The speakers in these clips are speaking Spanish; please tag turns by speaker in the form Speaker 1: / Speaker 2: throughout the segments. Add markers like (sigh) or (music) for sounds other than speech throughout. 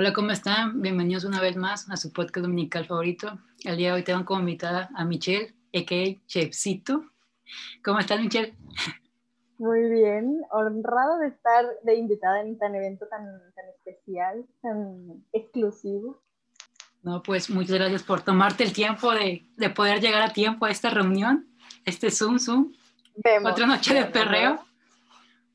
Speaker 1: Hola, ¿cómo están? Bienvenidos una vez más a su podcast dominical favorito. El día de hoy tengo como invitada a Michelle, a.k.a. Chefcito. ¿Cómo estás, Michelle?
Speaker 2: Muy bien, honrado de estar de invitada en tan evento tan, tan especial, tan exclusivo.
Speaker 1: No, pues muchas gracias por tomarte el tiempo de, de poder llegar a tiempo a esta reunión, este Zoom, Zoom.
Speaker 2: Vemos,
Speaker 1: Otra noche de perreo.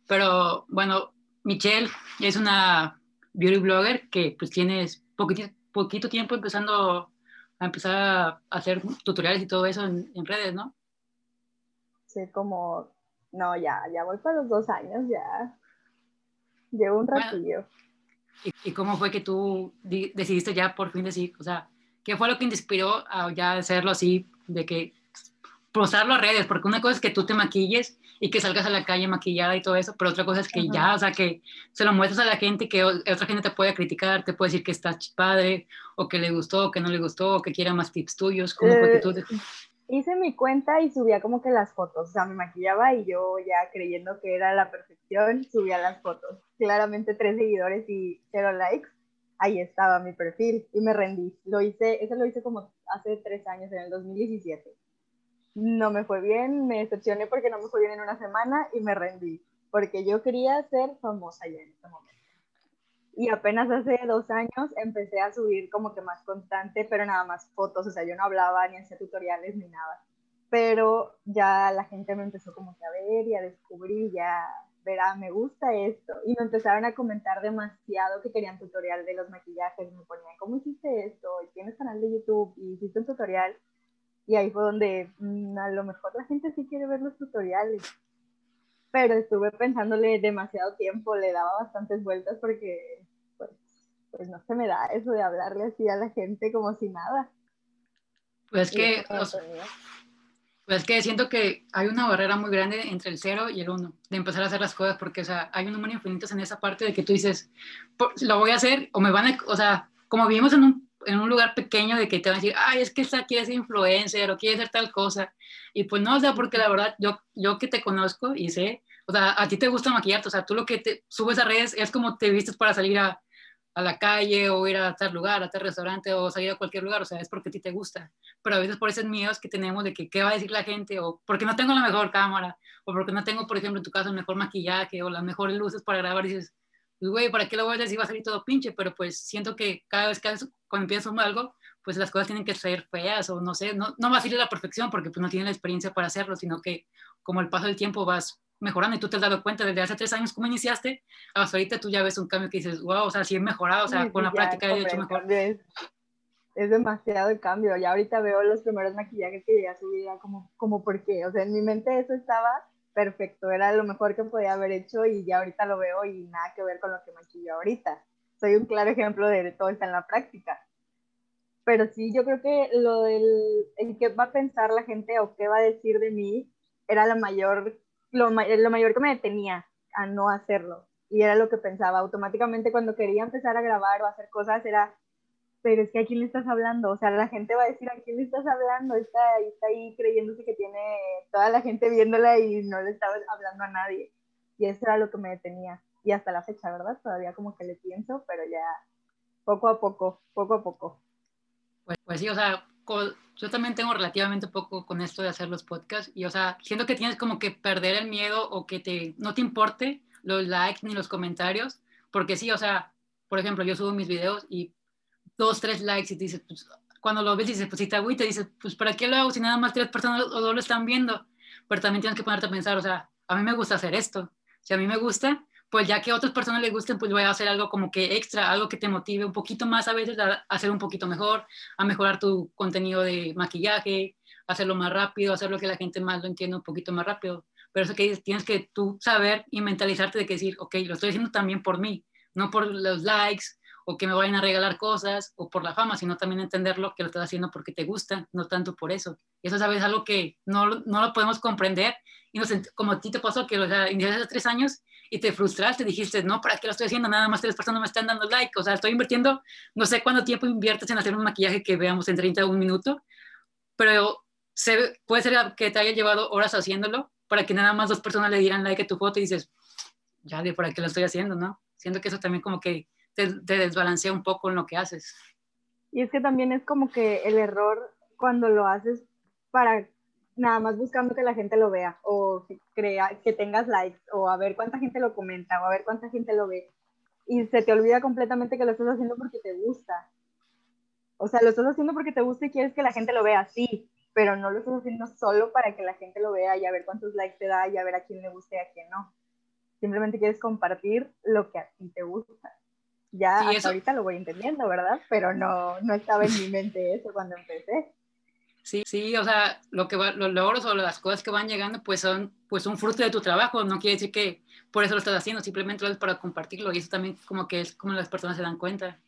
Speaker 1: Pero bueno, Michelle es una beauty blogger que pues tienes poquito, poquito tiempo empezando a empezar a hacer tutoriales y todo eso en, en redes, ¿no?
Speaker 2: Sí, como, no, ya, ya voy para los dos años, ya. Llevo un
Speaker 1: Bueno.
Speaker 2: ratillo.
Speaker 1: ¿Y, y cómo fue que tú di- decidiste ya por fin decir, o sea, qué fue lo que te inspiró a ya hacerlo así, de que posarlo a redes? Porque una cosa es que tú te maquilles y que salgas a la calle maquillada y todo eso, pero otra cosa es que
Speaker 2: Ajá.
Speaker 1: ya, o sea, que se lo muestras a la gente, que o- otra gente te puede criticar, te puede decir que está ch- padre, o que le gustó, o que no le gustó, o que quiera más tips tuyos. ¿Cómo fue que
Speaker 2: Eh,
Speaker 1: tú?
Speaker 2: Hice mi cuenta y subía como que las fotos, o sea, me maquillaba y yo ya creyendo que era la perfección, subía las fotos. Claramente tres seguidores y cero likes. Ahí estaba mi perfil y me rendí. Lo hice, eso lo hice como hace tres años, en el 2017. No me fue bien, me decepcioné porque no me fue bien en una semana y me rendí, porque yo quería ser famosa ya en ese momento. Y apenas hace dos años empecé a subir como que más constante, pero nada más fotos, o sea, yo no hablaba ni hacía tutoriales ni nada. Pero ya la gente me empezó como que a ver y a descubrir, ya verá, me gusta esto. Y me empezaron a comentar demasiado que querían tutorial de los maquillajes, me ponían, ¿cómo hiciste esto? ¿Y ¿Tienes canal de YouTube? ¿Y hiciste un tutorial? Y ahí fue donde mm, a lo mejor la gente sí quiere ver los tutoriales. Pero estuve pensándole demasiado tiempo, le daba bastantes vueltas porque pues, pues no se me da eso de hablarle así a la gente como si nada.
Speaker 1: Pues que, o sea. Pues que siento que hay una barrera muy grande entre el cero y el uno, de empezar a hacer las cosas, porque, o sea, hay un número infinito en esa parte de que tú dices, "Por- lo voy a hacer, o me van a, o sea, como vivimos en un, en un lugar pequeño de que te van a decir, ay, es que esta quiere ser influencer o quiere ser tal cosa, y pues no, o sea, porque la verdad, yo, yo que te conozco y sé, o sea, a ti te gusta maquillarte, o sea, tú lo que te subes a redes es como te vistes para salir a, a la calle o ir a tal lugar, a tal restaurante o salir a cualquier lugar, o sea, es porque a ti te gusta. Pero a veces por esos miedos que tenemos de que qué va a decir la gente, o porque no tengo la mejor cámara, o porque no tengo, por ejemplo, en tu caso, el mejor maquillaje, o las mejores luces para grabar, dices, pues, güey, ¿para qué lo voy a decir? Va a salir todo pinche, pero pues siento que cada vez que cuando empiezas un algo, pues las cosas tienen que ser feas, o no sé, no, no va a salir a la perfección, porque pues no tienes la experiencia para hacerlo, sino que como el paso del tiempo vas mejorando y tú te has dado cuenta desde hace tres años cómo iniciaste, hasta ahorita tú ya ves un cambio que dices, wow, o sea, sí he mejorado, o sea,
Speaker 2: Sí,
Speaker 1: con la
Speaker 2: ya,
Speaker 1: práctica he hecho mejor.
Speaker 2: Es, es demasiado el cambio. Ya ahorita veo los primeros maquillajes que llegué a subir, era como, como por qué. O sea, en mi mente eso estaba perfecto, era lo mejor que podía haber hecho y ya ahorita lo veo y nada que ver con lo que maquillo ahorita. Soy un claro ejemplo de, todo está en la práctica. Pero sí, yo creo que lo del el qué va a pensar la gente o qué va a decir de mí era la mayor, lo, lo mayor que me detenía a no hacerlo. Y era lo que pensaba. Automáticamente cuando quería empezar a grabar o hacer cosas era, pero es que a quién le estás hablando. O sea, la gente va a decir, ¿a quién le estás hablando? Está, está ahí creyéndose que tiene toda la gente viéndola y no le estaba hablando a nadie. Y eso era lo que me detenía. Y hasta la fecha, ¿verdad? Todavía como que le pienso, pero ya poco a poco, poco a poco.
Speaker 1: Pues, pues sí, o sea, yo también tengo relativamente poco con esto de hacer los podcasts y, o sea, siento que tienes como que perder el miedo o que te, no te importe los likes ni los comentarios, porque sí, o sea, por ejemplo, yo subo mis videos y dos, tres likes y te dices, pues, cuando lo ves dices, pues si te agüita, dices, pues ¿para qué lo hago si nada más tres personas o dos lo están viendo? Pero también tienes que ponerte a pensar, o sea, a mí me gusta hacer esto, si a mí me gusta, pues ya que a otras personas les gusten, pues voy a hacer algo como que extra, algo que te motive un poquito más a veces a hacer un poquito mejor, a mejorar tu contenido de maquillaje, hacerlo más rápido, hacer lo que la gente más lo entienda un poquito más rápido. Pero eso que tienes que tú saber y mentalizarte de que decir, ok, lo estoy haciendo también por mí, no por los likes o que me vayan a regalar cosas o por la fama, sino también entenderlo que lo estás haciendo porque te gusta, no tanto por eso. Y eso, ¿sabes? Algo que no, no lo podemos comprender. Y nos, como a ti te pasó, que o sea, iniciaste hace tres años y te frustraste, dijiste, no, ¿para qué lo estoy haciendo? Nada más tres personas me están dando like. O sea, estoy invirtiendo, no sé cuánto tiempo inviertes en hacer un maquillaje que veamos en 30 o un minuto, pero se, puede ser que te haya llevado horas haciéndolo para que nada más dos personas le dieran like a tu foto y dices, ya de para qué lo estoy haciendo, ¿no? Siento que eso también como que te, te desbalancea un poco en lo que haces.
Speaker 2: Y es que también es como que el error cuando lo haces para nada más buscando que la gente lo vea o que, crea, que tengas likes o a ver cuánta gente lo comenta o a ver cuánta gente lo ve. Y se te olvida completamente que lo estás haciendo porque te gusta. O sea, lo estás haciendo porque te gusta y quieres que la gente lo vea, sí, pero no lo estás haciendo solo para que la gente lo vea y a ver cuántos likes te da y a ver a quién le gusta y a quién no. Simplemente quieres compartir lo que a ti te gusta. Ya hasta ahorita lo voy entendiendo, ¿verdad? Pero no, no estaba en mi mente eso cuando empecé.
Speaker 1: Sí, sí, o sea, lo que va, los logros o las cosas que van llegando, pues son pues un fruto de tu trabajo. No quiere decir que por eso lo estás haciendo, simplemente lo es para compartirlo y eso también como que es como las personas se dan cuenta.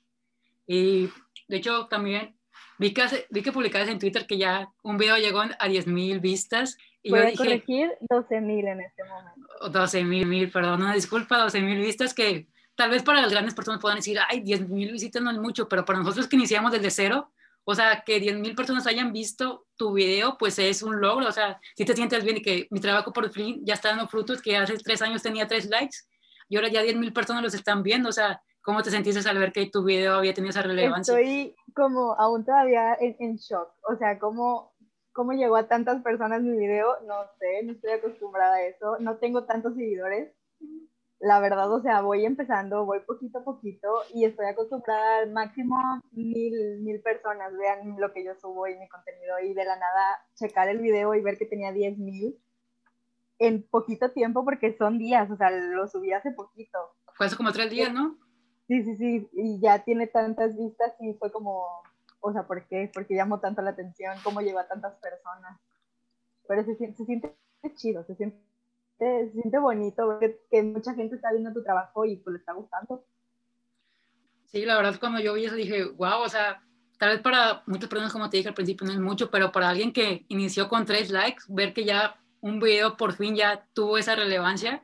Speaker 1: Y de hecho también vi que, vi que publicaste en Twitter que ya un video llegó a 10.000 vistas.
Speaker 2: Y Voy yo a dije, corregir 12.000 en este momento.
Speaker 1: 12.000, mil, perdón, una disculpa, 12.000 vistas que tal vez para las grandes personas puedan decir, ay, 10.000 visitas no es mucho, pero para nosotros que iniciamos desde cero, o sea, que 10.000 personas hayan visto tu video, pues es un logro. O sea, si te sientes bien y que mi trabajo por fin ya está dando frutos, que hace tres años tenía tres likes y ahora ya 10.000 personas los están viendo. O sea, ¿cómo te sentiste al ver que tu video había tenido esa relevancia?
Speaker 2: Estoy como aún todavía en, en shock. O sea, ¿cómo, ¿cómo llegó a tantas personas mi video? No sé, no estoy acostumbrada a eso. No tengo tantos seguidores la verdad, o sea, voy empezando, voy poquito a poquito y estoy acostumbrada al máximo mil, mil personas vean lo que yo subo y mi contenido y de la nada checar el video y ver que tenía diez mil en poquito tiempo porque son días, o sea, lo subí hace poquito.
Speaker 1: Fue hace como tres días, ¿no?
Speaker 2: Sí, sí, sí, y ya tiene tantas vistas y fue como, o sea, ¿por qué? Porque llamó tanto la atención, cómo lleva a tantas personas. Pero se, se siente chido, se siente se siente bonito ver que, mucha gente está viendo tu trabajo y pues le está gustando.
Speaker 1: Sí, la verdad cuando yo vi eso dije, wow, o sea, tal vez para muchas personas, como te dije al principio, no es mucho, pero para alguien que inició con tres likes, ver que ya un video por fin ya tuvo esa relevancia.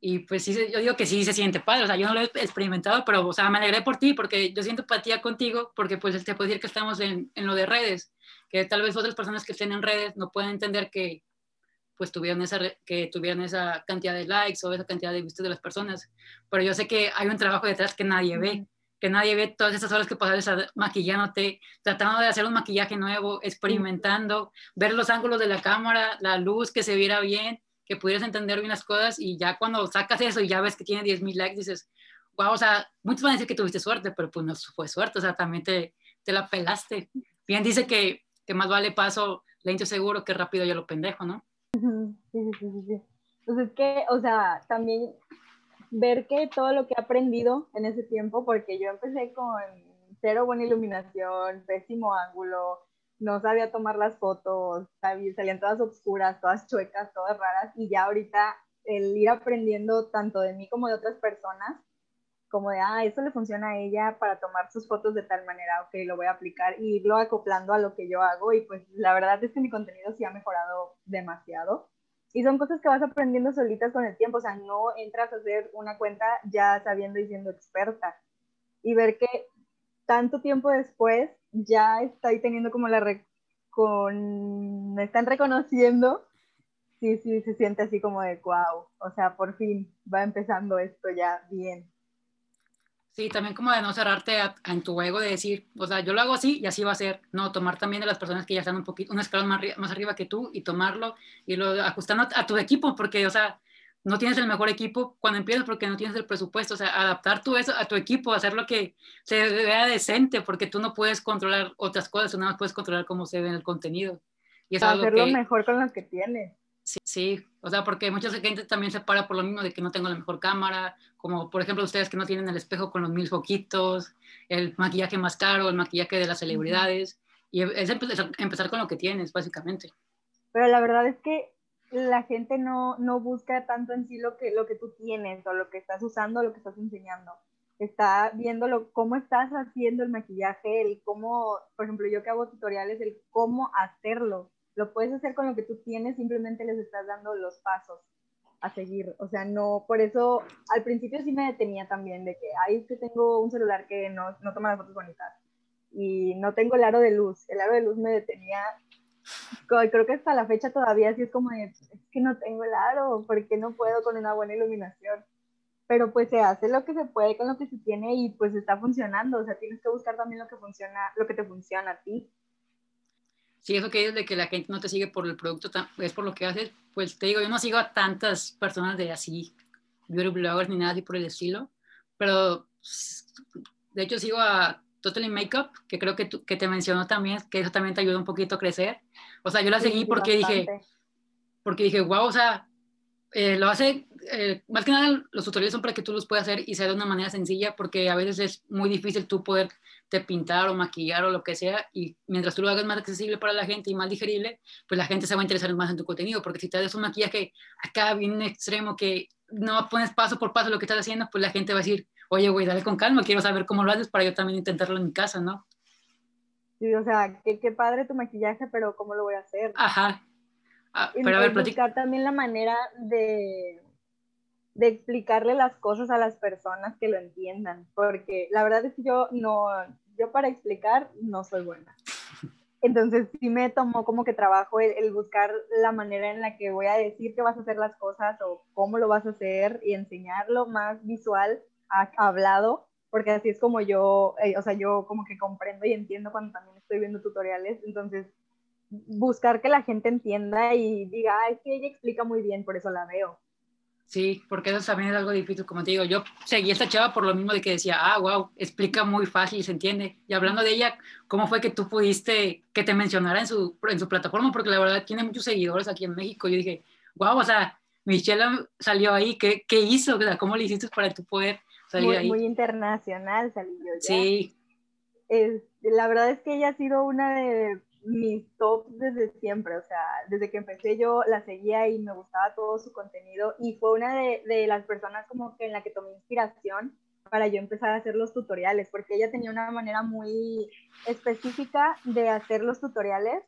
Speaker 1: Y pues sí, yo digo que sí se siente padre, o sea, yo no lo he experimentado, pero, o sea, me alegré por ti, porque yo siento empatía contigo, porque pues te puedo decir que estamos en, en lo de redes, que tal vez otras personas que estén en redes no pueden entender que pues tuvieron esa, que tuvieran esa cantidad de likes o esa cantidad de vistas de las personas. Pero yo sé que hay un trabajo detrás que nadie ve, que nadie ve todas esas horas que pasas maquillándote, tratando de hacer un maquillaje nuevo, experimentando, ver los ángulos de la cámara, la luz, que se viera bien, que pudieras entender bien las cosas y ya cuando sacas eso y ya ves que tiene 10 mil likes, dices, wow, o sea, muchos van a decir que tuviste suerte, pero pues no fue suerte, o sea, también te, te la pelaste. Bien dice que, que más vale paso lento seguro que rápido ya lo pendejo, ¿no?
Speaker 2: Sí, sí, sí, sí. Entonces, que, o sea, también ver que todo lo que he aprendido en ese tiempo, porque yo empecé con cero buena iluminación, pésimo ángulo, no sabía tomar las fotos, salían todas oscuras, todas chuecas, todas raras, y ya ahorita el ir aprendiendo tanto de mí como de otras personas, como de, ah, eso le funciona a ella para tomar sus fotos de tal manera, ok, lo voy a aplicar y irlo acoplando a lo que yo hago y pues la verdad es que mi contenido sí ha mejorado demasiado. Y son cosas que vas aprendiendo solitas con el tiempo, o sea, no entras a hacer una cuenta ya sabiendo y siendo experta. Y ver que tanto tiempo después ya estoy teniendo como la... con... me están reconociendo, sí, sí, se siente así como de wow, o sea, por fin va empezando esto ya bien.
Speaker 1: Sí, también como de no cerrarte en tu ego de decir, o sea, yo lo hago así y así va a ser. No, tomar también de las personas que ya están un poquito, un escalón más, más arriba que tú y tomarlo y lo ajustando a tu equipo, porque, o sea, no tienes el mejor equipo cuando empiezas porque no tienes el presupuesto. O sea, adaptar tú eso a tu equipo, hacer lo que se vea decente, porque tú no puedes controlar otras cosas, tú nada más puedes controlar cómo se ve en el contenido.
Speaker 2: Y es hacerlo mejor con lo que tienes.
Speaker 1: Sí, sí, o sea, porque mucha gente también se para por lo mismo de que no tengo la mejor cámara, como por ejemplo ustedes que no tienen el espejo con los mil foquitos, el maquillaje más caro, el maquillaje de las celebridades, y es empezar, con lo que tienes, básicamente.
Speaker 2: Pero la verdad es que la gente no, no busca tanto en sí lo que, lo que tú tienes o lo que estás usando, lo que estás enseñando. Está viendo cómo estás haciendo el maquillaje, el cómo, por ejemplo, yo que hago tutoriales, el cómo hacerlo lo puedes hacer con lo que tú tienes, simplemente les estás dando los pasos a seguir. O sea, no, por eso al principio sí me detenía también de que, ay, es que tengo un celular que no, no toma las fotos bonitas y no tengo el aro de luz. El aro de luz me detenía, creo que hasta la fecha todavía sí es como de, es que no tengo el aro, porque no puedo con una buena iluminación. pero pues se hace lo que se puede con lo que se tiene y pues está funcionando, o sea, tienes que buscar también lo que funciona, lo que te funciona a ti.
Speaker 1: Sí, eso que dices de que la gente no te sigue por el producto, es por lo que haces, pues te digo, yo no sigo a tantas personas de así, beauty bloggers ni nada así por el estilo, pero de hecho sigo a Totally Makeup, que creo que, que te mencionó también, que eso también te ayuda un poquito a crecer. O sea, yo la seguí porque dije, porque dije, wow, o sea, eh, lo hace, eh, más que nada los tutoriales son para que tú los puedas hacer y sea de una manera sencilla, porque a veces es muy difícil tú poder te pintar o maquillar o lo que sea, y mientras tú lo hagas más accesible para la gente y más digerible, pues la gente se va a interesar más en tu contenido, porque si te haces un maquillaje acá bien extremo que no pones paso por paso lo que estás haciendo, pues la gente va a decir, oye, güey, dale con calma, quiero saber cómo lo haces para yo también intentarlo en mi casa, ¿no?
Speaker 2: Sí, o sea, qué, qué padre tu maquillaje, pero ¿cómo lo voy a hacer?
Speaker 1: Ajá,
Speaker 2: Ah, pero a ver, buscar también la manera de, de explicarle las cosas a las personas que lo entiendan, porque la verdad es que yo no, yo para explicar no soy buena. Entonces sí me tomó como que trabajo el, buscar la manera en la que voy a decir que vas a hacer las cosas o cómo lo vas a hacer y enseñarlo más visual, hablado, porque así es como yo, eh, o sea, yo como que comprendo y entiendo cuando también estoy viendo tutoriales. Entonces buscar que la gente entienda y diga, es que ella explica muy bien, por eso la veo.
Speaker 1: Sí, porque eso también es algo difícil, como te digo, yo seguí esta chava por lo mismo de que decía, ah, wow, explica muy fácil se entiende. Y hablando de ella, ¿cómo fue que tú pudiste que te mencionara en su, en su plataforma? Porque la verdad tiene muchos seguidores aquí en México. Yo dije, wow, o sea, Michelle salió ahí, ¿qué, qué hizo? O sea, ¿Cómo le hiciste para tu poder salir
Speaker 2: muy,
Speaker 1: ahí?
Speaker 2: Muy internacional salió ya.
Speaker 1: Sí.
Speaker 2: Es, la verdad es que ella ha sido una de mis tops desde siempre, o sea, desde que empecé yo la seguía y me gustaba todo su contenido y fue una de, de, las personas como que en la que tomé inspiración para yo empezar a hacer los tutoriales, porque ella tenía una manera muy específica de hacer los tutoriales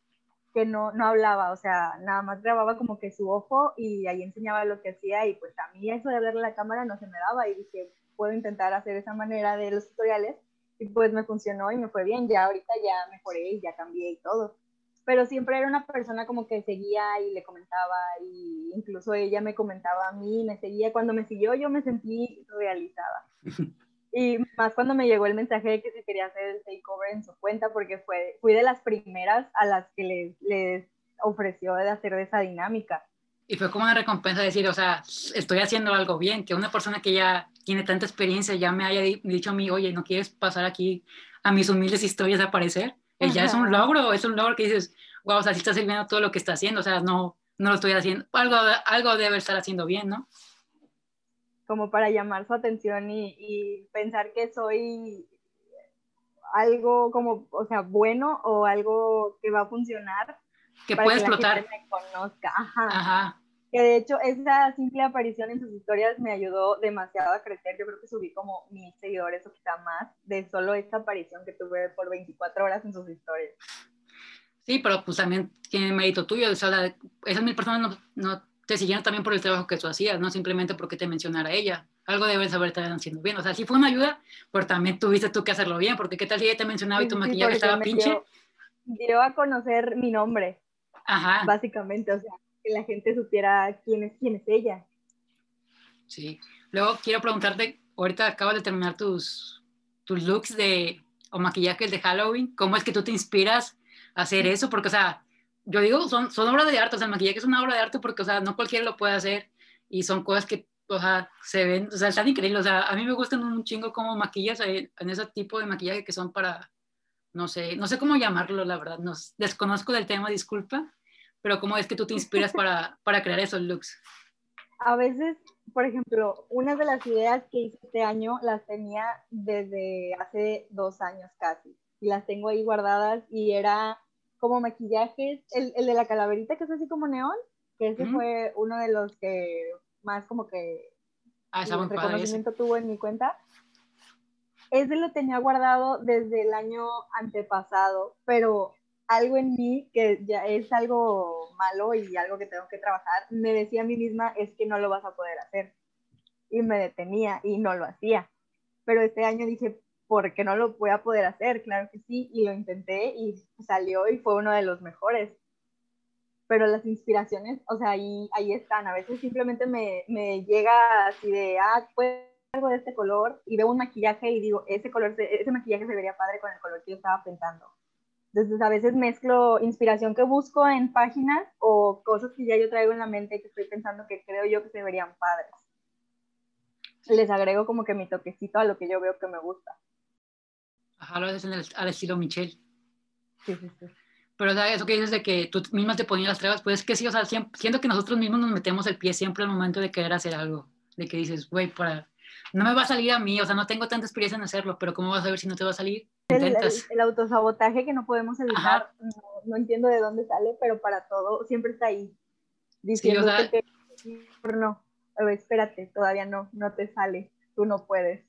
Speaker 2: que no, no hablaba, o sea, nada más grababa como que su ojo y ahí enseñaba lo que hacía y pues a mí eso de a la cámara no se me daba y dije, puedo intentar hacer esa manera de los tutoriales y pues me funcionó y me fue bien, ya ahorita ya mejoré y ya cambié y todo. Pero siempre era una persona como que seguía y le comentaba y incluso ella me comentaba a mí, me seguía. Cuando me siguió yo me sentí realizada. (laughs) Y más cuando me llegó el mensaje de que se quería hacer el takeover en su cuenta, porque fue, fui de las primeras a las que les, les ofreció de hacer esa dinámica.
Speaker 1: Y fue como una recompensa decir, o sea, estoy haciendo algo bien, que una persona que ya tiene tanta experiencia ya me haya dicho a mí, oye, ¿no quieres pasar aquí a mis humildes historias a aparecer? Y ya es un logro, es un logro que dices, wow, o sea, si está sirviendo todo lo que está haciendo, o sea, no, no lo estoy haciendo, algo, algo debe estar haciendo bien, ¿no?
Speaker 2: Como para llamar su atención y, y pensar que soy algo como, o sea, bueno o algo que va a funcionar.
Speaker 1: Que puede explotar.
Speaker 2: Que me conozca. Ajá. Ajá que de hecho esa simple aparición en sus historias me ayudó demasiado a crecer. Yo creo que subí como mil seguidores o quizá más de solo esta aparición que tuve por 24 horas en sus historias.
Speaker 1: Sí, pero pues también tiene mérito tuyo. O sea, esas mil personas no, no, te siguieron también por el trabajo que tú hacías, no simplemente porque te mencionara ella. Algo debes saber estar haciendo bien. O sea, sí fue una ayuda, pero también tuviste tú que hacerlo bien, porque qué tal si ella te mencionaba y tu maquillaje estaba pinche.
Speaker 2: Dio, a conocer mi nombre. Ajá. Básicamente, o sea, que la gente supiera quién es, quién es ella.
Speaker 1: Sí. Luego quiero preguntarte, ahorita acabas de terminar tus, tus looks de, o maquillajes de Halloween, ¿cómo es que tú te inspiras a hacer eso? Porque, o sea, yo digo, son, son obras de arte, o sea, el maquillaje es una obra de arte porque, o sea, no cualquiera lo puede hacer y son cosas que, o sea, se ven, o sea, están increíbles, o sea, a mí me gustan un chingo como maquillas en ese tipo de maquillaje que son para, no sé, no sé cómo llamarlo, la verdad, no, desconozco del tema, disculpa, pero ¿cómo es que tú te inspiras (laughs) para, para crear esos looks?
Speaker 2: A veces, por ejemplo, una de las ideas que hice este año las tenía desde hace dos años casi, y las tengo ahí guardadas, y era como maquillajes, el, el de la calaverita que es así como neón, que ese fue uno de los que más como que
Speaker 1: ah,
Speaker 2: reconocimiento tuvo en mi cuenta. Ese lo tenía guardado desde el año antepasado, pero algo en mí que ya es algo malo y algo que tengo que trabajar, me decía a mí misma, es que no lo vas a poder hacer. Y me detenía y no lo hacía. Pero este año dije, ¿por qué no lo voy a poder hacer? Claro que sí, y lo intenté y salió y fue uno de los mejores. pero las inspiraciones, o sea, ahí, ahí están. A veces simplemente me, me llega así de, ah, pues algo de este color y veo un maquillaje y digo, ese color, ese maquillaje se vería padre con el color que yo estaba pensando. Entonces a veces mezclo inspiración que busco en páginas o cosas que ya yo traigo en la mente que estoy pensando que creo yo que se verían padres. Les agrego como que mi toquecito a lo que yo veo que me gusta.
Speaker 1: Ajá, lo haces en el, al estilo Michelle.
Speaker 2: Sí, sí, sí.
Speaker 1: Pero eso que dices de que tú misma te ponías las trabas, pues es que sí, o sea, siento que nosotros mismos nos metemos el pie siempre al momento de querer hacer algo. De que dices, güey, para, no me va a salir a mí, o sea, no tengo tanta experiencia en hacerlo, pero ¿cómo vas a ver si no te va a salir?
Speaker 2: El, el, autosabotaje que no podemos evitar, no, entiendo de dónde sale, pero para todo siempre está ahí. Diciendo que no, espérate, todavía no, no te sale, tú no puedes.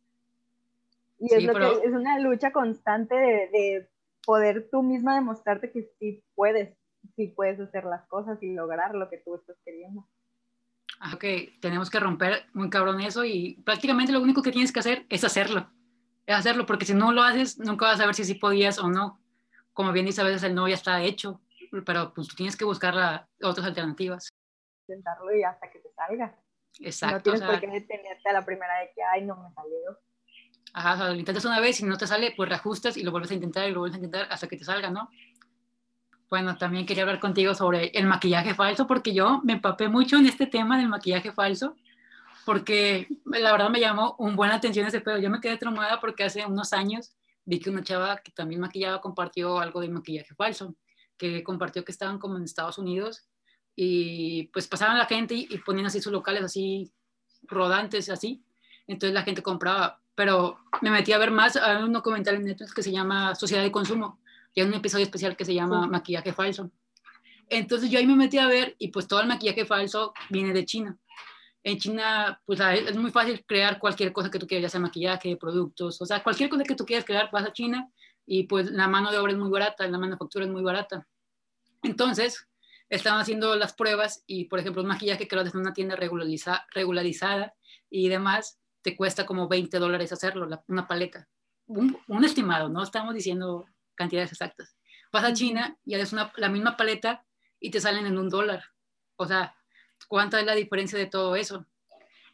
Speaker 2: Y es, lo que, es una lucha constante de, de poder tú misma demostrarte que sí puedes, sí puedes hacer las cosas y lograr lo que tú estás queriendo.
Speaker 1: Ah, ok, tenemos que romper muy cabrón eso y prácticamente lo único que tienes que hacer es hacerlo. Es hacerlo, porque si no lo haces, nunca vas a ver si sí podías o no. Como bien dice, a veces el no ya está hecho, pero pues tú tienes que buscar la, otras alternativas.
Speaker 2: Intentarlo y hasta que te salga.
Speaker 1: Exacto.
Speaker 2: No tienes por qué detenerte a la primera de que, ay, no me salió.
Speaker 1: Ajá, o sea, lo intentas una vez y no te sale, pues reajustas y lo vuelves a intentar y lo vuelves a intentar hasta que te salga, ¿no? Bueno, también quería hablar contigo sobre el maquillaje falso, porque yo me empapé mucho en este tema del maquillaje falso, porque la verdad me llamó un buena atención ese pedo. Yo me quedé traumada porque hace unos años vi que una chava que también maquillaba compartió algo de maquillaje falso, que compartió que estaban como en Estados Unidos y pues pasaban la gente y, y ponían así sus locales así rodantes así. Entonces la gente compraba pero me metí a ver más, hay un documental en Netflix que se llama Sociedad de Consumo, y hay un episodio especial que se llama Maquillaje Falso. Entonces yo ahí me metí a ver y pues todo el maquillaje falso viene de China. En China, pues es muy fácil crear cualquier cosa que tú quieras, ya sea maquillaje, productos, o sea, cualquier cosa que tú quieras crear, vas a China y pues la mano de obra es muy barata, la manufactura es muy barata. Entonces, estaban haciendo las pruebas y, por ejemplo, un maquillaje que lo haces en una tienda regularizada y demás, te cuesta como 20 dólares hacerlo, una paleta. Un, estimado, no estamos diciendo cantidades exactas. Vas a China y haces una, la misma paleta y te salen en un dólar. O sea, ¿cuánta es la diferencia de todo eso?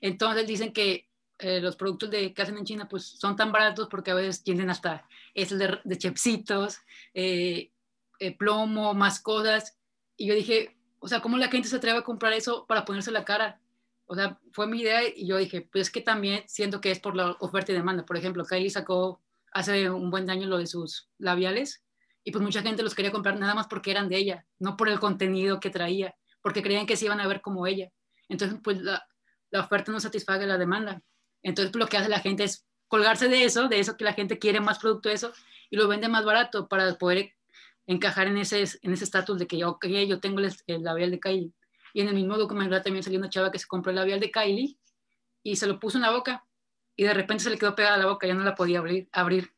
Speaker 1: Entonces dicen que eh, los productos de, que hacen en China pues son tan baratos porque a veces tienen hasta esos de, de chepsitos, eh, eh, plomo, más cosas. Y yo dije, o sea, ¿cómo la gente se atreve a comprar eso para ponerse la cara? o sea, fue mi idea y yo dije, pues es que también siento que es por la oferta y demanda. Por ejemplo, Kylie sacó hace un buen año lo de sus labiales y pues mucha gente los quería comprar nada más porque eran de ella, no por el contenido que traía, porque creían que se iban a ver como ella. Entonces, pues la, la oferta no satisfaga la demanda. Entonces, pues, lo que hace la gente es colgarse de eso, de eso que la gente quiere más producto de eso y lo vende más barato para poder encajar en ese en ese estatus de que yo tengo el, el labial de Kylie y en el mismo documental también salió una chava que se compró el labial de Kylie y se lo puso en la boca y de repente se le quedó pegada la boca, ya no la podía abrir. abrir.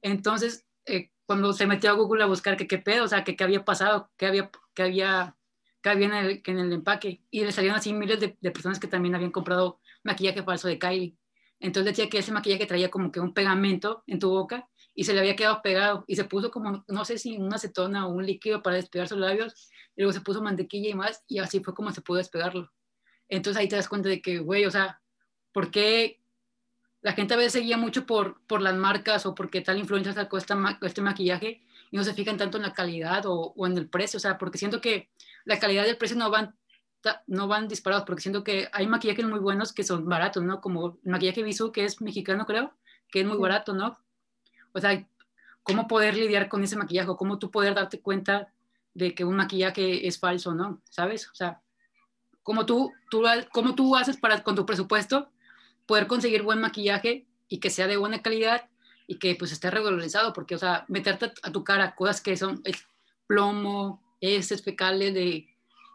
Speaker 1: Entonces, eh, cuando se metió a Google a buscar que qué pedo, o sea, que qué había pasado, qué había, qué había, qué había en, el, en el empaque, y le salieron así miles de, de, personas que también habían comprado maquillaje falso de Kylie. Entonces decía que ese maquillaje traía como que un pegamento en tu boca y se le había quedado pegado y se puso como, no sé si una acetona o un líquido para despegar sus labios y luego se puso mantequilla y más y así fue como se pudo despegarlo. Entonces ahí te das cuenta de que, güey, o sea, ¿por qué la gente a veces seguía mucho por, por las marcas o porque tal influencia sacó este maquillaje y no se fijan tanto en la calidad o, o, en el precio? O sea, porque siento que la calidad y el precio no van, no van disparados, porque siento que hay maquillajes muy buenos que son baratos, ¿no? Como el maquillaje Bisú, que es mexicano, creo, que es muy barato, ¿no? O sea, cómo poder lidiar con ese maquillaje, cómo tú poder darte cuenta de que un maquillaje es falso, ¿no? ¿Sabes? O sea, cómo tú, tú, cómo tú haces para con tu presupuesto poder conseguir buen maquillaje y que sea de buena calidad y que pues esté regularizado, porque, o sea, meterte a tu cara cosas que son plomo, heces fecales de,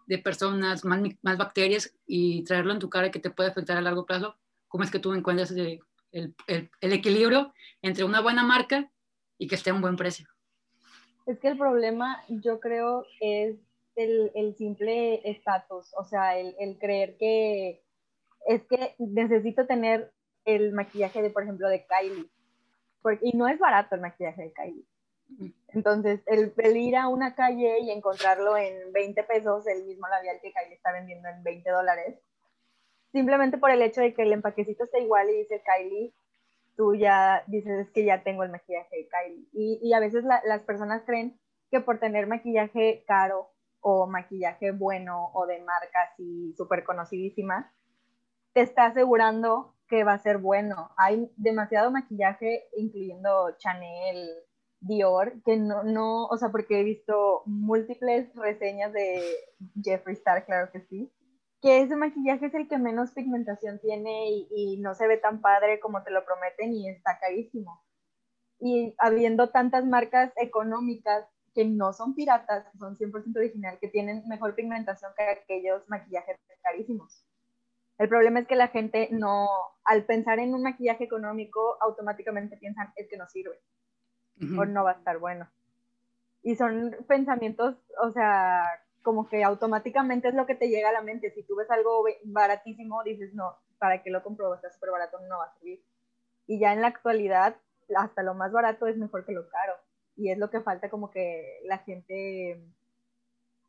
Speaker 1: de personas, más, más, bacterias y traerlo en tu cara que te puede afectar a largo plazo, ¿cómo es que tú encuentras el, el, el equilibrio entre una buena marca y que esté a un buen precio?
Speaker 2: Es que el problema, yo creo, es el, el simple estatus, o sea, el, el, creer que es que necesito tener el maquillaje de, por ejemplo, de Kylie. Porque, y no es barato el maquillaje de Kylie. Entonces, el, ir a una calle y encontrarlo en 20 pesos, el mismo labial que Kylie está vendiendo en 20 dólares, simplemente por el hecho de que el empaquecito está igual y dice Kylie, tú ya dices que ya tengo el maquillaje de Kylie. Y, y a veces las personas creen que por tener maquillaje caro o maquillaje bueno o de marca así súper conocidísima, te está asegurando que va a ser bueno. Hay demasiado maquillaje, incluyendo Chanel, Dior, que no, no, o sea, porque he visto múltiples reseñas de Jeffree Star, claro que sí, que ese maquillaje es el que menos pigmentación tiene y, no se ve tan padre como te lo prometen y está carísimo. Y habiendo tantas marcas económicas que no son piratas, son 100% original, que tienen mejor pigmentación que aquellos maquillajes carísimos. El problema es que la gente no, al pensar en un maquillaje económico, automáticamente piensan, es que no sirve o no va a estar bueno. Y son pensamientos, o sea, como que automáticamente es lo que te llega a la mente. Si tú ves algo baratísimo, dices, no, ¿para qué lo compro? Está súper barato, no va a servir. Y ya en la actualidad, hasta lo más barato es mejor que lo caro y es lo que falta como que la gente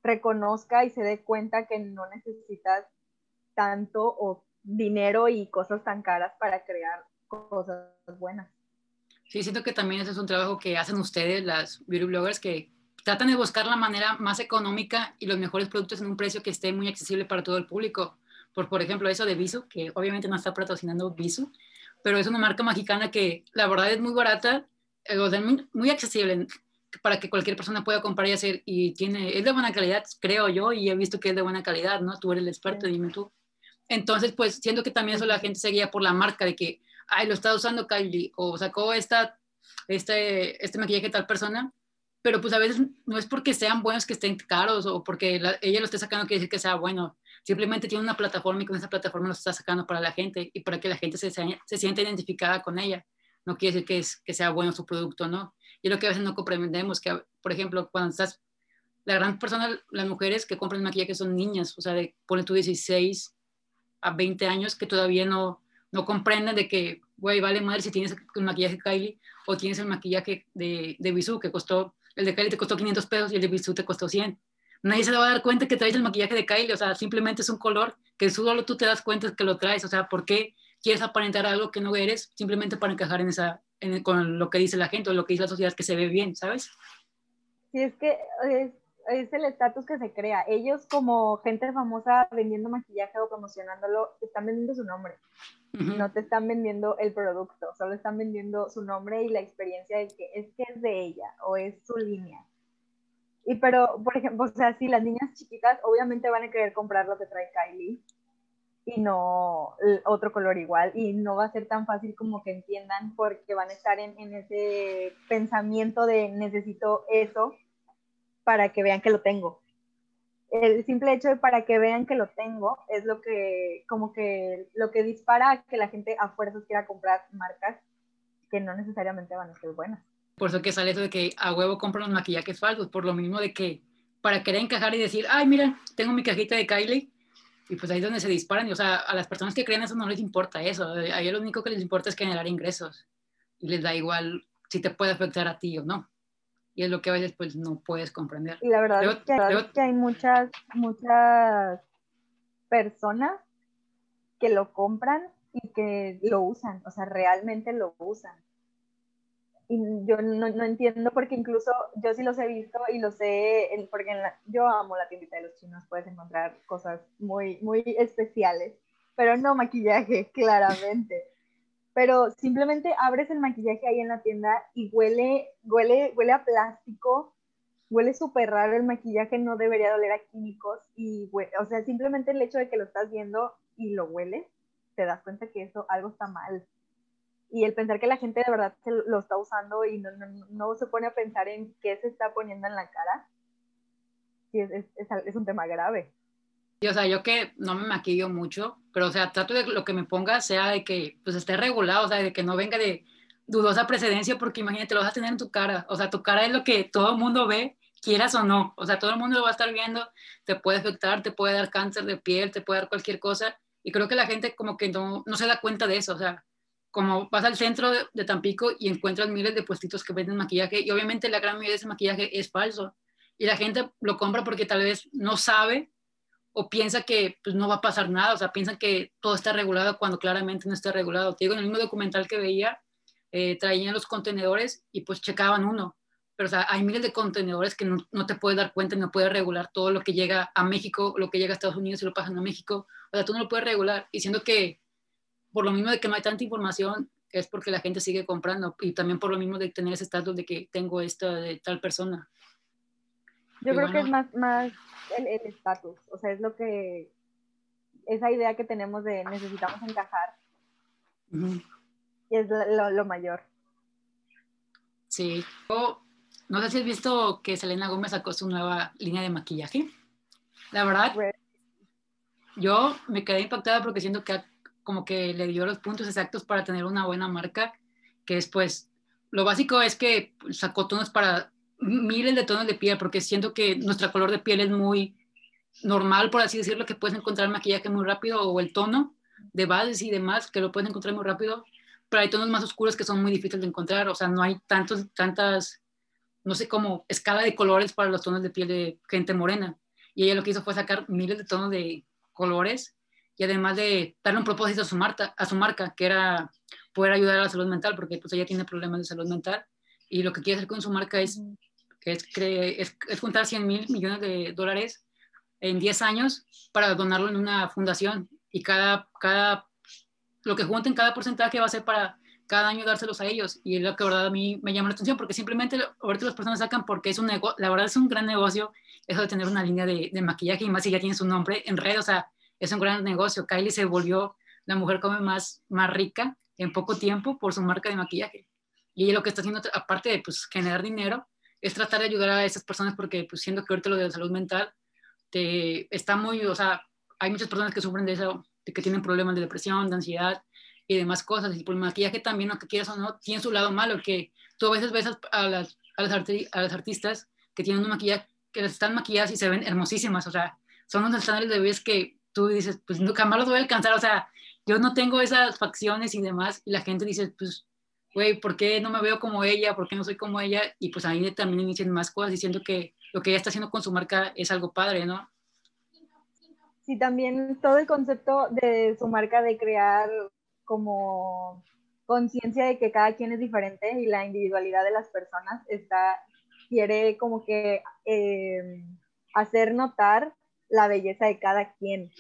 Speaker 2: reconozca y se dé cuenta que no necesitas tanto o dinero y cosas tan caras para crear cosas buenas.
Speaker 1: Sí, siento que también ese es un trabajo que hacen ustedes, las beauty bloggers, que tratan de buscar la manera más económica y los mejores productos en un precio que esté muy accesible para todo el público. Por, por ejemplo, eso de Visu, que obviamente no está patrocinando Visu, pero es una marca mexicana que la verdad es muy barata muy, accesible para que cualquier persona pueda comprar y hacer, y tiene, es de buena calidad, creo yo, y he visto que es de buena calidad, ¿no? Tú eres el experto, dime tú. Entonces, pues, siento que también eso la gente seguía por la marca de que, ay, lo está usando Kylie, o sacó esta, este, este maquillaje tal persona, pero pues a veces no es porque sean buenos que estén caros o porque ella lo esté sacando quiere decir que sea bueno. Simplemente tiene una plataforma y con esa plataforma lo está sacando para la gente y para que la gente se, se sienta identificada con ella no quiere decir que, es, que sea bueno su producto, ¿no? Y lo que a veces no comprendemos, que, por ejemplo, cuando estás, la gran persona, las mujeres que compran maquillaje son niñas, o sea, de, pone tú 16 a 20 años que todavía no, no comprenden de que, güey, vale madre si tienes el maquillaje Kylie o tienes el maquillaje de, de Bisú que costó, el de Kylie te costó 500 pesos y el de Bisú te costó 100. Nadie se va a dar cuenta que traes el maquillaje de Kylie, o sea, simplemente es un color que solo tú te das cuenta que lo traes, o sea, ¿por qué quieres aparentar algo que no eres simplemente para encajar en esa, con lo que dice la gente o lo que dice la sociedad que se ve bien, ¿sabes?
Speaker 2: Sí, es que es el estatus que se crea. Ellos como gente famosa vendiendo maquillaje o promocionándolo, están vendiendo su nombre. No te están vendiendo el producto, solo están vendiendo su nombre y la experiencia de que es que es de ella o es su línea. Y pero, por ejemplo, o sea, si las niñas chiquitas obviamente van a querer comprar lo que trae Kylie, y no otro color igual y no va a ser tan fácil como que entiendan porque van a estar en, en, ese pensamiento de necesito eso para que vean que lo tengo. El simple hecho de para que vean que lo tengo es lo que como que lo que dispara a que la gente a fuerzas quiera comprar marcas que no necesariamente van a ser buenas.
Speaker 1: Por eso que sale eso de que a huevo compran los maquillajes falsos, por lo mismo de que para querer encajar y decir, ay, mira, tengo mi cajita de Kylie, y pues ahí es donde se disparan. Y, o sea, a las personas que creen eso no les importa eso. A ellos lo único que les importa es generar ingresos. Y les da igual si te puede afectar a ti o no. Y es lo que a veces pues no puedes comprender.
Speaker 2: Y la verdad, es, que, que hay muchas, muchas personas que lo compran y que lo usan. O sea, realmente lo usan y yo no, no, entiendo porque incluso yo sí los he visto y los sé, porque yo amo la tiendita de los chinos, puedes encontrar cosas muy, muy especiales, pero no maquillaje, (laughs) claramente. Pero simplemente abres el maquillaje ahí en la tienda y huele, huele, huele a plástico, huele súper raro el maquillaje, no debería doler a químicos y, o sea, simplemente el hecho de que lo estás viendo y lo hueles, te das cuenta que eso, algo está mal y el pensar que la gente de verdad lo está usando y no, no, se pone a pensar en qué se está poniendo en la cara, es, es, un tema grave.
Speaker 1: Y, o sea, yo que no me maquillo mucho, pero o sea, trato de lo que me ponga sea de que pues esté regulado, o sea, de que no venga de dudosa precedencia, porque imagínate, lo vas a tener en tu cara, o sea, tu cara es lo que todo el mundo ve, quieras o no, o sea, todo el mundo lo va a estar viendo, te puede afectar, te puede dar cáncer de piel, te puede dar cualquier cosa, y creo que la gente como que no, no se da cuenta de eso, o sea, como vas al centro de, Tampico y encuentras miles de puestitos que venden maquillaje y obviamente la gran mayoría de ese maquillaje es falso. Y la gente lo compra porque tal vez no sabe o piensa que pues, no va a pasar nada, o sea, piensan que todo está regulado cuando claramente no está regulado. Te digo, en el mismo documental que veía, eh, traían los contenedores y pues checaban uno, pero o sea, hay miles de contenedores que no, no te puedes dar cuenta no puedes regular todo lo que llega a México, lo que llega a Estados Unidos y lo pasan a México, o sea, tú no lo puedes regular, y siendo que por lo mismo de que no hay tanta información, es porque la gente sigue comprando y también por lo mismo de tener ese estatus de que tengo esto de tal persona.
Speaker 2: Yo creo que es más, más el estatus, o sea, es lo que, esa idea que tenemos de necesitamos encajar, y es lo, mayor.
Speaker 1: Sí, no sé si has visto que Selena Gómez sacó su nueva línea de maquillaje. La verdad, yo me quedé impactada porque siento que como que le dio los puntos exactos para tener una buena marca, que después, lo básico es que sacó tonos para miles de tonos de piel, porque siento que nuestro color de piel es muy normal, por así decirlo, que puedes encontrar maquillaje muy rápido o el tono de bases y demás, que lo puedes encontrar muy rápido, pero hay tonos más oscuros que son muy difíciles de encontrar, o sea, no hay tantos, tantas, no sé cómo, escala de colores para los tonos de piel de gente morena. Y ella lo que hizo fue sacar miles de tonos de colores y además de darle un propósito a su marca, a su marca que era poder ayudar a la salud mental, porque pues ella tiene problemas de salud mental y lo que quiere hacer con su marca es es, juntar 100 mil millones de dólares en 10 años para donarlo en una fundación y cada, cada, lo que junten, cada porcentaje va a ser para cada año dárselos a ellos. Y es lo que verdad a mí me llama la atención porque simplemente ahorita las personas sacan porque es un la verdad es un gran negocio eso de tener una línea de, de, maquillaje y más si ya tiene su nombre en red, o sea, es un gran negocio. Kylie se volvió la mujer más, más rica en poco tiempo por su marca de maquillaje. Y ella lo que está haciendo, aparte de pues, generar dinero, es tratar de ayudar a esas personas porque pues siendo que ahorita lo de la salud mental te, está muy, o sea, hay muchas personas que sufren de eso, de que tienen problemas de depresión, de ansiedad y demás cosas. Y por el maquillaje también, lo que quieras o no, tiene su lado malo, que tú a veces ves a las, a las, a las artistas que tienen un maquillaje, que están maquilladas y se ven hermosísimas, o sea, son unos estándares de bebés que tú dices, pues nunca más los voy a alcanzar, o sea, yo no tengo esas facciones y demás, y la gente dice, pues güey, ¿por qué no me veo como ella? ¿Por qué no soy como ella? Y pues ahí también inician más cosas diciendo que lo que ella está haciendo con su marca es algo padre, ¿no?
Speaker 2: Sí, también todo el concepto de su marca de crear como conciencia de que cada quien es diferente y la individualidad de las personas está, quiere como que eh, hacer notar la belleza de cada quien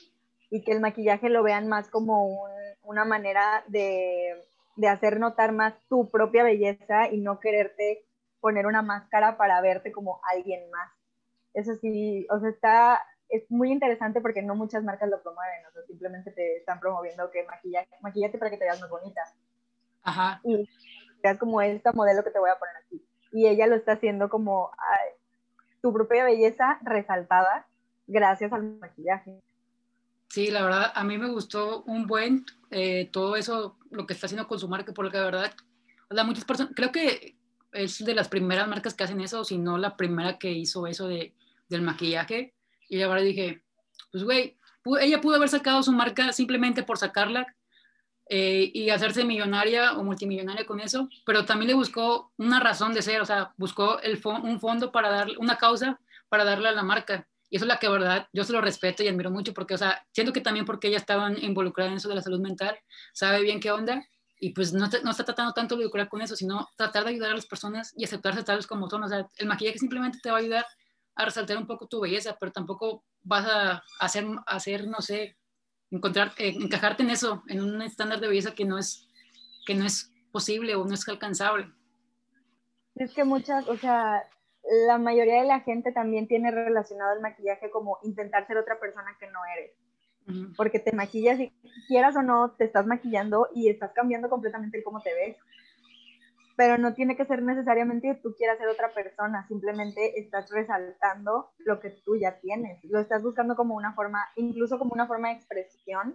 Speaker 2: y que el maquillaje lo vean más como una manera de de hacer notar más tu propia belleza y no quererte poner una máscara para verte como alguien más. Eso sí, o sea, está, es muy interesante porque no muchas marcas lo promueven, o sea, simplemente te están promoviendo que maquillaje, maquillate para que te veas más bonita.
Speaker 1: Ajá.
Speaker 2: Y veas como este modelo que te voy a poner aquí. Y ella lo está haciendo como tu propia belleza resaltada gracias al maquillaje.
Speaker 1: Sí, la verdad, a mí me gustó un buen eh, todo eso, lo que está haciendo con su marca, porque la verdad, o muchas personas, creo que es de las primeras marcas que hacen eso, si no la primera que hizo eso de, del maquillaje. Y ahora dije, pues güey, ella pudo haber sacado su marca simplemente por sacarla eh, y hacerse millonaria o multimillonaria con eso, pero también le buscó una razón de ser, o sea, buscó el un fondo para darle, una causa para darle a la marca. Y eso es la que, verdad, yo se lo respeto y admiro mucho porque, o sea, siento que también porque ella estaba involucrada en eso de la salud mental, sabe bien qué onda y pues no, no está tratando tanto de lucrar con eso, sino tratar de ayudar a las personas y aceptarse tales como son. O sea, el maquillaje simplemente te va a ayudar a resaltar un poco tu belleza, pero tampoco vas a hacer, hacer no sé, encontrar, eh, encajarte en eso, en un estándar de belleza que no es, que no es posible o no es alcanzable.
Speaker 2: Es que muchas, o sea, la mayoría de la gente también tiene relacionado el maquillaje como intentar ser otra persona que no eres. Porque te maquillas y quieras o no, te estás maquillando y estás cambiando completamente el cómo te ves. Pero no tiene que ser necesariamente que tú quieras ser otra persona, simplemente estás resaltando lo que tú ya tienes. Lo estás buscando como una forma, incluso como una forma de expresión.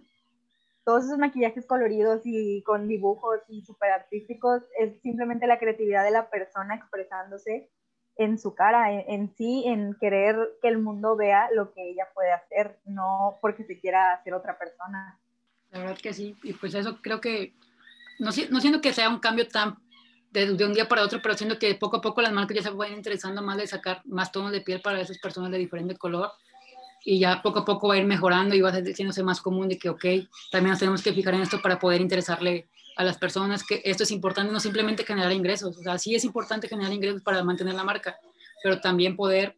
Speaker 2: Todos esos maquillajes coloridos y con dibujos y súper artísticos es simplemente la creatividad de la persona expresándose en su cara, en, sí, en querer que el mundo vea lo que ella puede hacer, no porque se quiera hacer otra persona.
Speaker 1: La verdad que sí, y pues eso creo que no, no siento que sea un cambio tan de, de, un día para otro, pero siento que poco a poco las marcas ya se van interesando más de sacar más tonos de piel para esas personas de diferente color y ya poco a poco va a ir mejorando y va a ser más común de que, ok, también nos tenemos que fijar en esto para poder interesarle a las personas que esto es importante, no simplemente generar ingresos, o sea, sí es importante generar ingresos para mantener la marca, pero también poder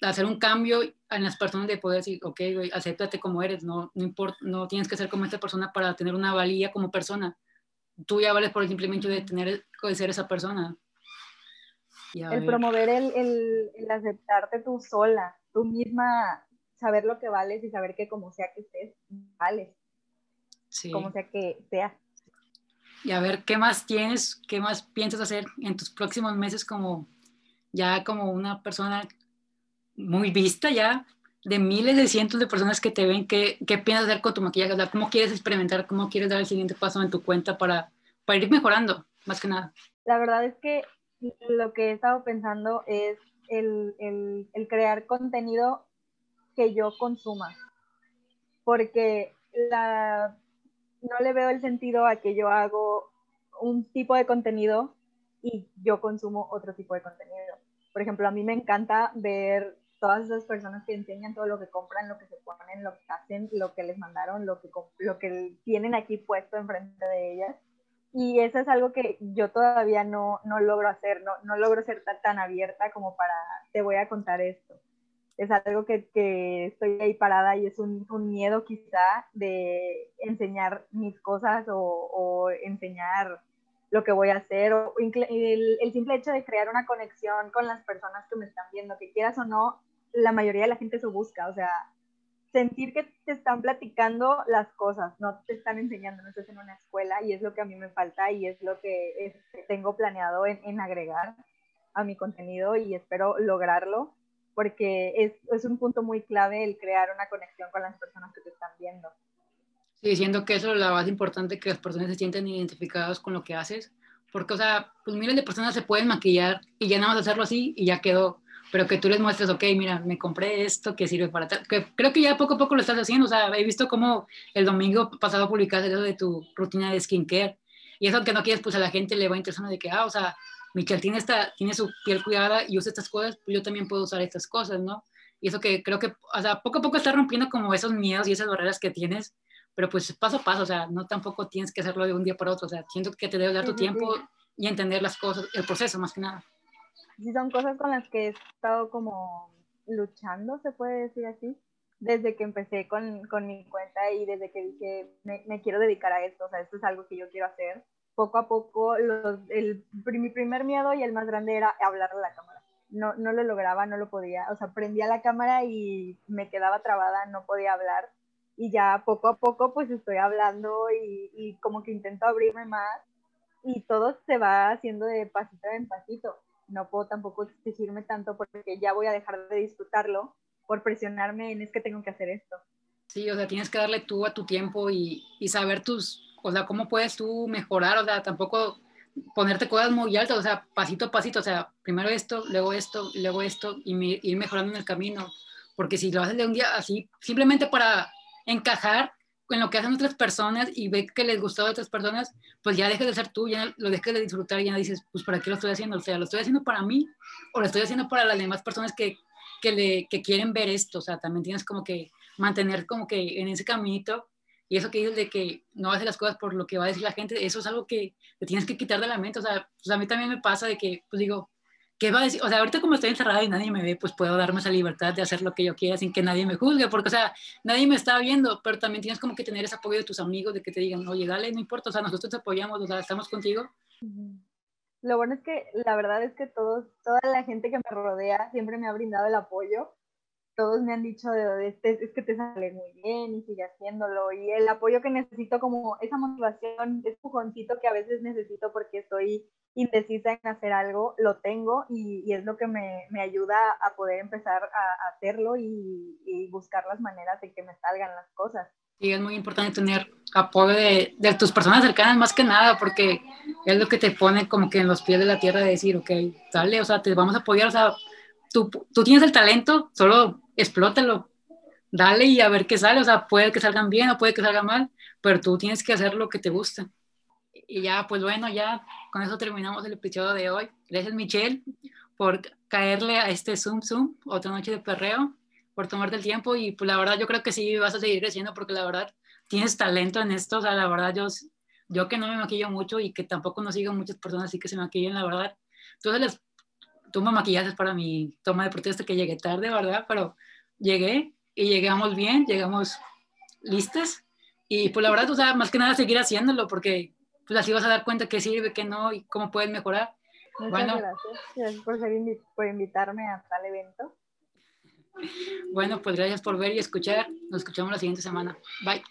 Speaker 1: hacer un cambio en las personas de poder decir, ok, güey, acéptate como eres, no, no, importa, no tienes que ser como esta persona para tener una valía como persona. Tú ya vales por el simple hecho de, tener, de ser esa persona.
Speaker 2: el promover el, el, el, aceptarte tú sola, tú misma, saber lo que vales y saber que como sea que estés, vales. Sí. Como sea que sea.
Speaker 1: Y a ver, ¿qué más tienes? ¿Qué más piensas hacer en tus próximos meses como ya como una persona muy vista ya, de miles de cientos de personas que te ven, ¿qué, qué piensas hacer con tu maquillaje? ¿Cómo quieres experimentar? ¿Cómo quieres dar el siguiente paso en tu cuenta para, para ir mejorando, más que nada?
Speaker 2: La verdad es que lo que he estado pensando es el, el, el crear contenido que yo consuma. Porque la, no le veo el sentido a que yo hago un tipo de contenido y yo consumo otro tipo de contenido. Por ejemplo, a mí me encanta ver todas esas personas que enseñan todo lo que compran, lo que se ponen, lo que hacen, lo que les mandaron, lo que, lo que tienen aquí puesto enfrente de ellas. Y eso es algo que yo todavía no, no logro hacer, no, no logro ser tan, tan, abierta como para, te voy a contar esto. Es algo que, que estoy ahí parada y es un, un, miedo quizá de enseñar mis cosas o, o enseñar lo que voy a hacer, o el, el, simple hecho de crear una conexión con las personas que me están viendo, que quieras o no, la mayoría de la gente eso busca, o sea, sentir que te están platicando las cosas, no te están enseñando, no estás en una escuela y es lo que a mí me falta y es lo que tengo planeado en, en, agregar a mi contenido y espero lograrlo porque es, es un punto muy clave el crear una conexión con las personas que te están viendo.
Speaker 1: Diciendo que eso es la más importante, que las personas se sienten identificadas con lo que haces, porque, o sea, pues miles de personas se pueden maquillar y ya nada más hacerlo así y ya quedó, pero que tú les muestres, ok, mira, me compré esto que sirve para tal, que creo que ya poco a poco lo estás haciendo, o sea, he visto cómo el domingo pasado publicaste eso de tu rutina de skincare, y eso que no quieres, pues a la gente le va interesando de que, ah, o sea, Michelle tiene, esta, tiene su piel cuidada y usa estas cosas, pues yo también puedo usar estas cosas, ¿no? Y eso que creo que, o sea, poco a poco está rompiendo como esos miedos y esas barreras que tienes pero pues paso a paso, o sea, no tampoco tienes que hacerlo de un día para otro, o sea, siento que te debes dar tu tiempo y entender las cosas, el proceso más que nada.
Speaker 2: Sí, son cosas con las que he estado como luchando, se puede decir así, desde que empecé con, con mi cuenta y desde que dije, me, me, quiero dedicar a esto, o sea, esto es algo que yo quiero hacer. Poco a poco, el, mi primer miedo y el más grande era hablar a la cámara. No, no lo lograba, no lo podía, o sea, prendía la cámara y me quedaba trabada, no podía hablar y ya poco a poco pues estoy hablando y, y, como que intento abrirme más y todo se va haciendo de pasito en pasito. No puedo tampoco exigirme tanto porque ya voy a dejar de disfrutarlo por presionarme en es que tengo que hacer esto.
Speaker 1: Sí, o sea, tienes que darle tú a tu tiempo y, y saber tus, o sea, cómo puedes tú mejorar, o sea, tampoco ponerte cosas muy altas, o sea, pasito a pasito, o sea, primero esto, luego esto, luego esto, y ir mejorando en el camino, porque si lo haces de un día así, simplemente para encajar con lo que hacen otras personas y ve que les gustó a otras personas, pues ya dejes de ser tú, ya lo dejes de disfrutar ya dices, pues ¿para qué lo estoy haciendo? O sea, ¿lo estoy haciendo para mí o lo estoy haciendo para las demás personas que, que, le, que quieren ver esto? O sea, también tienes como que mantener como que en ese caminito y eso que dices de que no haces las cosas por lo que va a decir la gente, eso es algo que te tienes que quitar de la mente. O sea, pues a mí también me pasa de que, pues digo, ¿qué va a decir? O sea, ahorita como estoy encerrada y nadie me ve, pues puedo darme esa libertad de hacer lo que yo quiera sin que nadie me juzgue, porque, o sea, nadie me está viendo, pero también tienes como que tener ese apoyo de tus amigos, de que te digan, oye, dale, no importa, o sea, nosotros te apoyamos, o sea, estamos contigo.
Speaker 2: Lo bueno es que la verdad es que todos, toda la gente que me rodea siempre me ha brindado el apoyo. Todos me han dicho, de, este, es que te sale muy bien y sigue haciéndolo. Y el apoyo que necesito, como esa motivación, ese pujoncito que a veces necesito porque estoy indecisa en hacer algo, lo tengo y, y es lo que me, me, ayuda a poder empezar a, hacerlo y, y, buscar las maneras de que me salgan las cosas.
Speaker 1: Sí, es muy importante tener apoyo de, de, tus personas cercanas más que nada, porque es lo que te pone como que en los pies de la tierra de decir, ok, dale, o sea, te vamos a apoyar, o sea, tú, tú tienes el talento, solo explótalo, dale y a ver qué sale, o sea, puede que salgan bien o puede que salga mal, pero tú tienes que hacer lo que te gusta. Y ya, pues bueno, ya con eso terminamos el episodio de hoy. Gracias, Michelle, por caerle a este Zoom Zoom, otra noche de perreo, por tomarte el tiempo. Y pues la verdad, yo creo que sí vas a seguir creciendo porque la verdad tienes talento en esto. O sea, la verdad, yo, yo que no me maquillo mucho y que tampoco no sigo muchas personas así que se maquillan, la verdad. Entonces, les tomo maquillaje para mi toma de protesta que llegué tarde, ¿verdad? Pero llegué y llegamos bien, llegamos listas. Y pues la verdad, o sea, más que nada seguir haciéndolo porque pues así vas a dar cuenta qué sirve, qué no y cómo puedes mejorar.
Speaker 2: Muchas bueno, gracias. Gracias por, por invitarme a tal evento.
Speaker 1: Bueno, pues gracias por ver y escuchar. Nos escuchamos la siguiente semana. Bye.